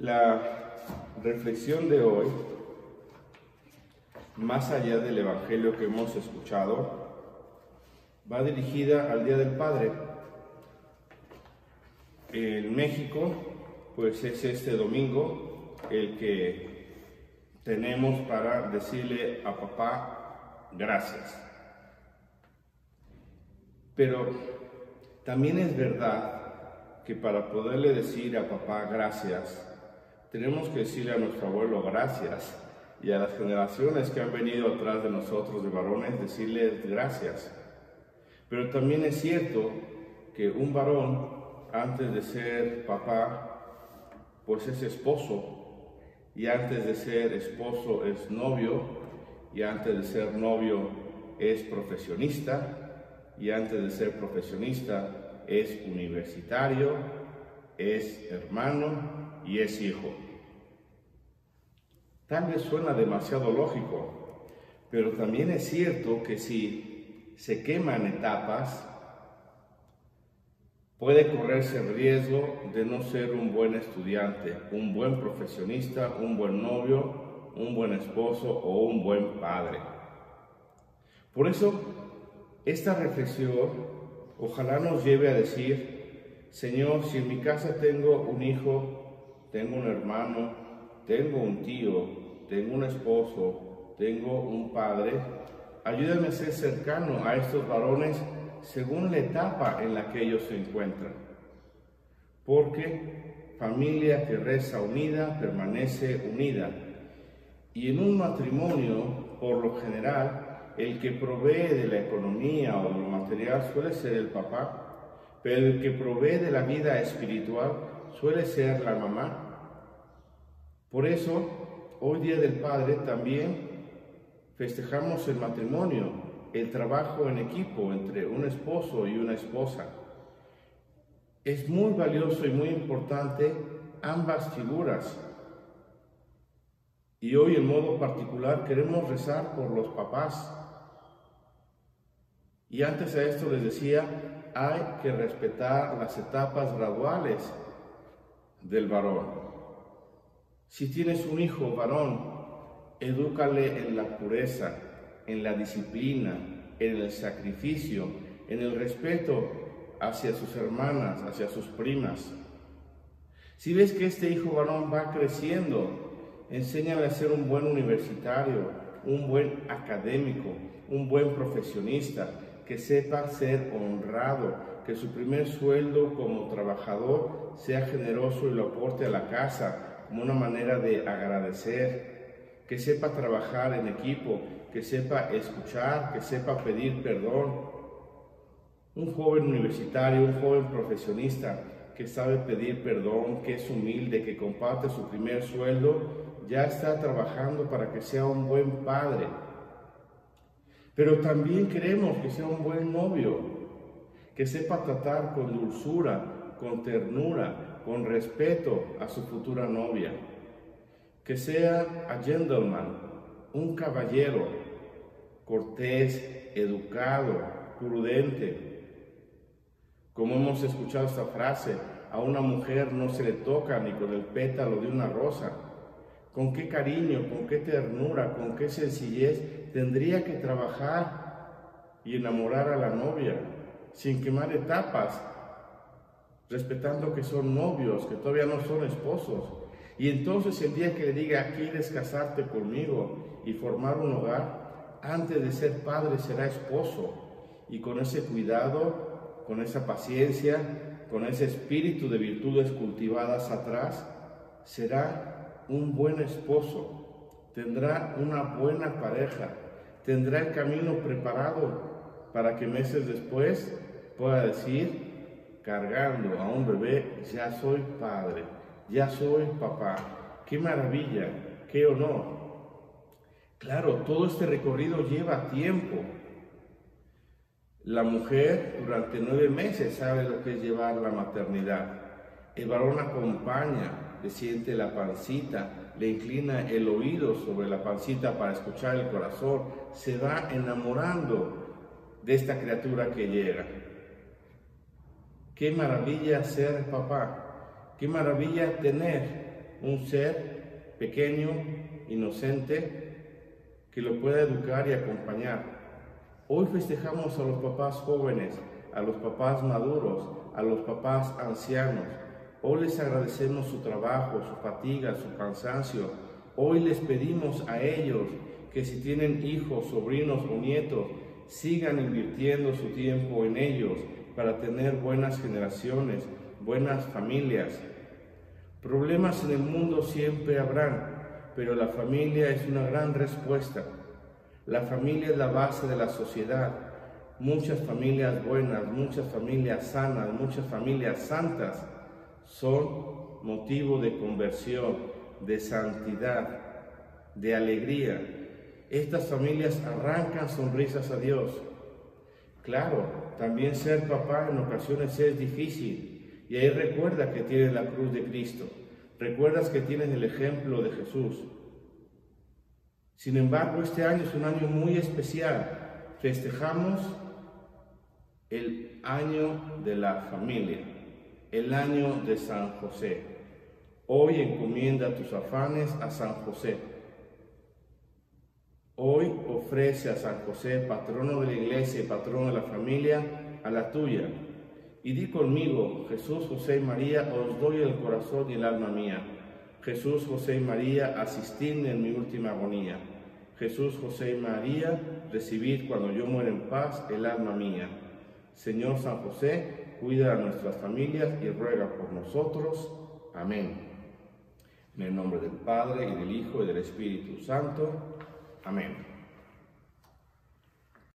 La reflexión de hoy, más allá del Evangelio que hemos escuchado, va dirigida al Día del Padre. En México, pues es este domingo el que tenemos para decirle a papá gracias. Pero también es verdad que para poderle decir a papá gracias, tenemos que decirle a nuestro abuelo gracias y a las generaciones que han venido atrás de nosotros de varones decirles gracias. Pero también es cierto que un varón, antes de ser papá, pues es esposo, y antes de ser esposo es novio, y antes de ser novio es profesionista, y antes de ser profesionista es universitario, es hermano y es hijo. Tal vez suena demasiado lógico, pero también es cierto que si se queman etapas, puede correrse el riesgo de no ser un buen estudiante, un buen profesionista, un buen novio, un buen esposo o un buen padre. Por eso, esta reflexión ojalá nos lleve a decir, Señor, si en mi casa tengo un hijo, tengo un hermano, tengo un tío, tengo un esposo, tengo un padre, ayúdame a ser cercano a estos varones según la etapa en la que ellos se encuentran. Porque familia que reza unida permanece unida. Y en un matrimonio, por lo general, el que provee de la economía o de lo material suele ser el papá, pero el que provee de la vida espiritual suele ser la mamá. Por eso, hoy Día del Padre también festejamos el matrimonio, el trabajo en equipo entre un esposo y una esposa. Es muy valioso y muy importante ambas figuras. Y hoy en modo particular queremos rezar por los papás. Y antes a esto les decía, hay que respetar las etapas graduales del varón. Si tienes un hijo varón Edúcale en la pureza, en la disciplina, en el sacrificio, en el respeto hacia sus hermanas, hacia sus primas. Si ves que este hijo varón va creciendo, enséñale a ser un buen universitario, un buen académico, un buen profesionista, que sepa ser honrado, que su primer sueldo como trabajador sea generoso y lo aporte a la casa como una manera de agradecer, que sepa trabajar en equipo, que sepa escuchar, que sepa pedir perdón. Un joven universitario, un joven profesionista que sabe pedir perdón, que es humilde, que comparte su primer sueldo, ya está trabajando para que sea un buen padre. Pero también queremos que sea un buen novio, que sepa tratar con dulzura, con ternura, con respeto a su futura novia que sea a gentleman, un caballero, cortés, educado, prudente. Como hemos escuchado esta frase, a una mujer no se le toca ni con el pétalo de una rosa. Con qué cariño, con qué ternura, con qué sencillez tendría que trabajar y enamorar a la novia, sin quemar etapas, respetando que son novios, que todavía no son esposos, y entonces el día que le diga, ¿quieres casarte conmigo y formar un hogar? Antes de ser padre será esposo. Y con ese cuidado, con esa paciencia, con ese espíritu de virtudes cultivadas atrás, será un buen esposo. Tendrá una buena pareja. Tendrá el camino preparado para que meses después pueda decir, cargando a un bebé, ya soy padre ya soy papá. Qué maravilla, qué honor. Claro, todo este recorrido lleva tiempo. La mujer durante nueve meses sabe lo que es llevar la maternidad. El varón acompaña, le siente la pancita, le inclina el oído sobre la pancita para escuchar el corazón, se va enamorando de esta criatura que llega. Qué maravilla ser papá. Qué maravilla tener un ser pequeño, inocente, que lo pueda educar y acompañar. Hoy festejamos a los papás jóvenes, a los papás maduros, a los papás ancianos. Hoy les agradecemos su trabajo, su fatiga, su cansancio. Hoy les pedimos a ellos que si tienen hijos, sobrinos o nietos, sigan invirtiendo su tiempo en ellos para tener buenas generaciones, buenas familias. Problemas en el mundo siempre habrán, pero la familia es una gran respuesta. La familia es la base de la sociedad. Muchas familias buenas, muchas familias sanas, muchas familias santas son motivo de conversión, de santidad, de alegría. Estas familias arrancan sonrisas a Dios. Claro, también ser papá en ocasiones es difícil. Y ahí recuerda que tienes la cruz de Cristo. Recuerdas que tienes el ejemplo de Jesús. Sin embargo, este año es un año muy especial. Festejamos el año de la familia, el año de San José. Hoy encomienda tus afanes a San José. Hoy ofrece a San José, patrono de la iglesia y patrono de la familia, a la tuya, y di conmigo, Jesús, José y María, os doy el corazón y el alma mía. Jesús, José y María, asistidme en mi última agonía. Jesús, José y María, recibid cuando yo muera en paz el alma mía. Señor San José, cuida a nuestras familias y ruega por nosotros. Amén. En el nombre del Padre, y del Hijo, y del Espíritu Santo. Amén.